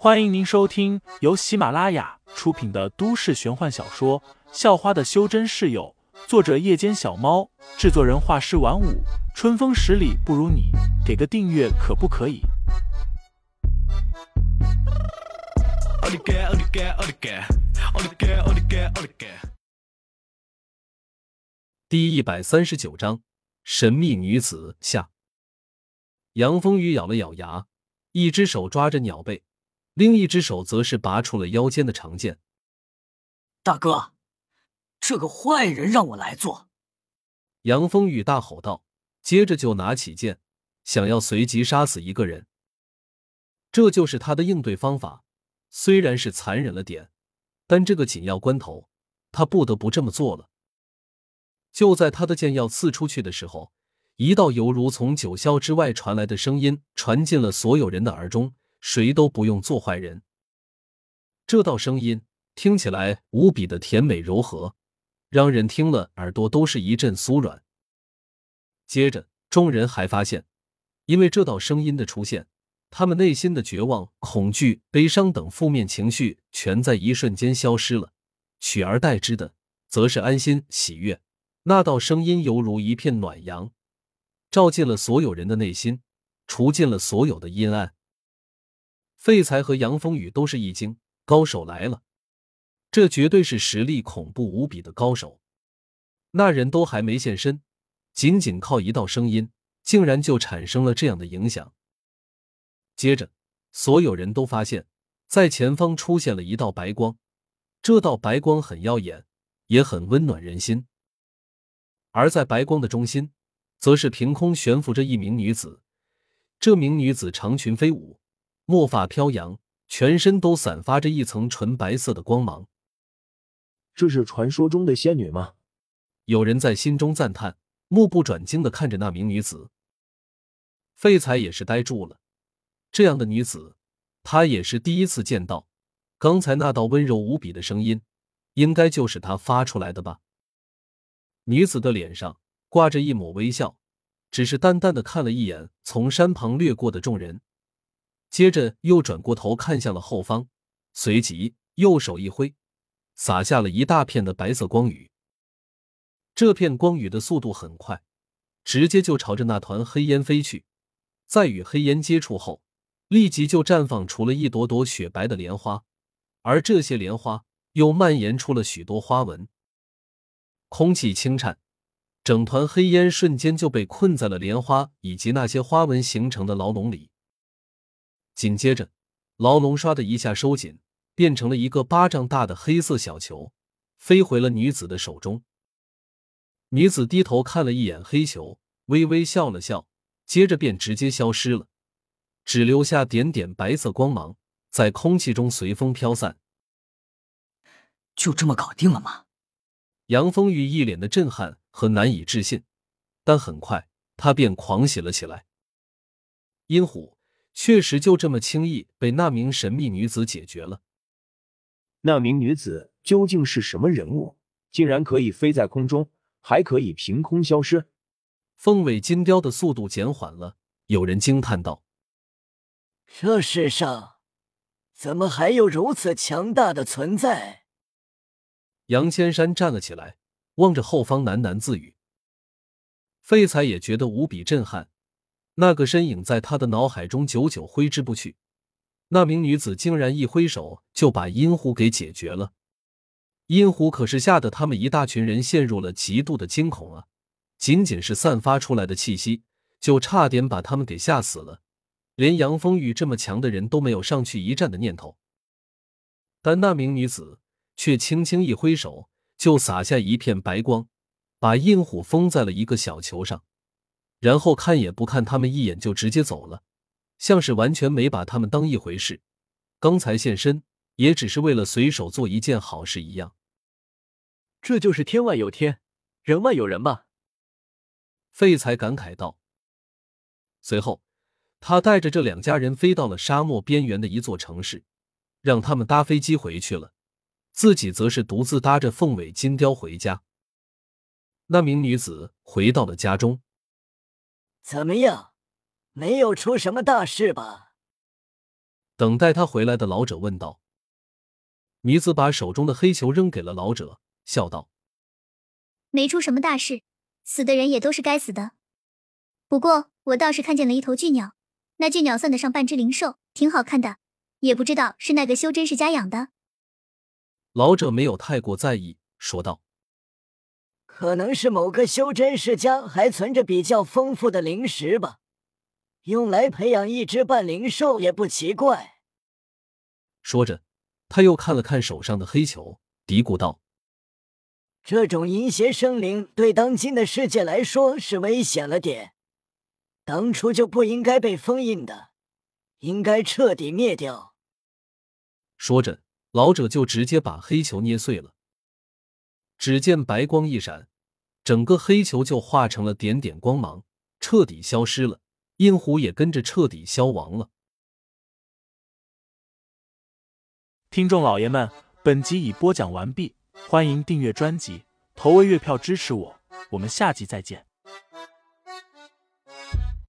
欢迎您收听由喜马拉雅出品的都市玄幻小说《校花的修真室友》，作者：夜间小猫，制作人：画师晚舞，春风十里不如你，给个订阅可不可以？第一百三十九章：神秘女子下。杨风雨咬了咬牙，一只手抓着鸟背。另一只手则是拔出了腰间的长剑。大哥，这个坏人让我来做！杨风雨大吼道，接着就拿起剑，想要随即杀死一个人。这就是他的应对方法，虽然是残忍了点，但这个紧要关头，他不得不这么做了。就在他的剑要刺出去的时候，一道犹如从九霄之外传来的声音传进了所有人的耳中。谁都不用做坏人。这道声音听起来无比的甜美柔和，让人听了耳朵都是一阵酥软。接着，众人还发现，因为这道声音的出现，他们内心的绝望、恐惧、悲伤等负面情绪全在一瞬间消失了，取而代之的则是安心、喜悦。那道声音犹如一片暖阳，照进了所有人的内心，除尽了所有的阴暗。废材和杨风雨都是一惊，高手来了，这绝对是实力恐怖无比的高手。那人都还没现身，仅仅靠一道声音，竟然就产生了这样的影响。接着，所有人都发现，在前方出现了一道白光，这道白光很耀眼，也很温暖人心。而在白光的中心，则是凭空悬浮着一名女子，这名女子长裙飞舞。墨发飘扬，全身都散发着一层纯白色的光芒。这是传说中的仙女吗？有人在心中赞叹，目不转睛的看着那名女子。废材也是呆住了，这样的女子，他也是第一次见到。刚才那道温柔无比的声音，应该就是他发出来的吧？女子的脸上挂着一抹微笑，只是淡淡的看了一眼从山旁掠过的众人。接着又转过头看向了后方，随即右手一挥，洒下了一大片的白色光雨。这片光雨的速度很快，直接就朝着那团黑烟飞去。在与黑烟接触后，立即就绽放出了一朵朵雪白的莲花，而这些莲花又蔓延出了许多花纹。空气轻颤，整团黑烟瞬间就被困在了莲花以及那些花纹形成的牢笼里。紧接着，牢笼唰的一下收紧，变成了一个巴掌大的黑色小球，飞回了女子的手中。女子低头看了一眼黑球，微微笑了笑，接着便直接消失了，只留下点点白色光芒在空气中随风飘散。就这么搞定了吗？杨风雨一脸的震撼和难以置信，但很快他便狂喜了起来。阴虎。确实就这么轻易被那名神秘女子解决了。那名女子究竟是什么人物？竟然可以飞在空中，还可以凭空消失？凤尾金雕的速度减缓了，有人惊叹道：“这世上怎么还有如此强大的存在？”杨千山站了起来，望着后方喃喃自语。废材也觉得无比震撼。那个身影在他的脑海中久久挥之不去。那名女子竟然一挥手就把阴狐给解决了。阴狐可是吓得他们一大群人陷入了极度的惊恐啊！仅仅是散发出来的气息，就差点把他们给吓死了。连杨风雨这么强的人都没有上去一战的念头。但那名女子却轻轻一挥手，就洒下一片白光，把阴虎封在了一个小球上。然后看也不看他们一眼就直接走了，像是完全没把他们当一回事。刚才现身也只是为了随手做一件好事一样。这就是天外有天，人外有人吧？废材感慨道。随后，他带着这两家人飞到了沙漠边缘的一座城市，让他们搭飞机回去了，自己则是独自搭着凤尾金雕回家。那名女子回到了家中。怎么样，没有出什么大事吧？等待他回来的老者问道。女子把手中的黑球扔给了老者，笑道：“没出什么大事，死的人也都是该死的。不过我倒是看见了一头巨鸟，那巨鸟算得上半只灵兽，挺好看的，也不知道是那个修真世家养的。”老者没有太过在意，说道：“可能是某个修真世家还存着比较丰富的灵石吧，用来培养一只半灵兽也不奇怪。”说着。他又看了看手上的黑球，嘀咕道：“这种阴邪生灵对当今的世界来说是危险了点，当初就不应该被封印的，应该彻底灭掉。”说着，老者就直接把黑球捏碎了。只见白光一闪，整个黑球就化成了点点光芒，彻底消失了，阴狐也跟着彻底消亡了。听众老爷们，本集已播讲完毕，欢迎订阅专辑，投喂月票支持我，我们下集再见。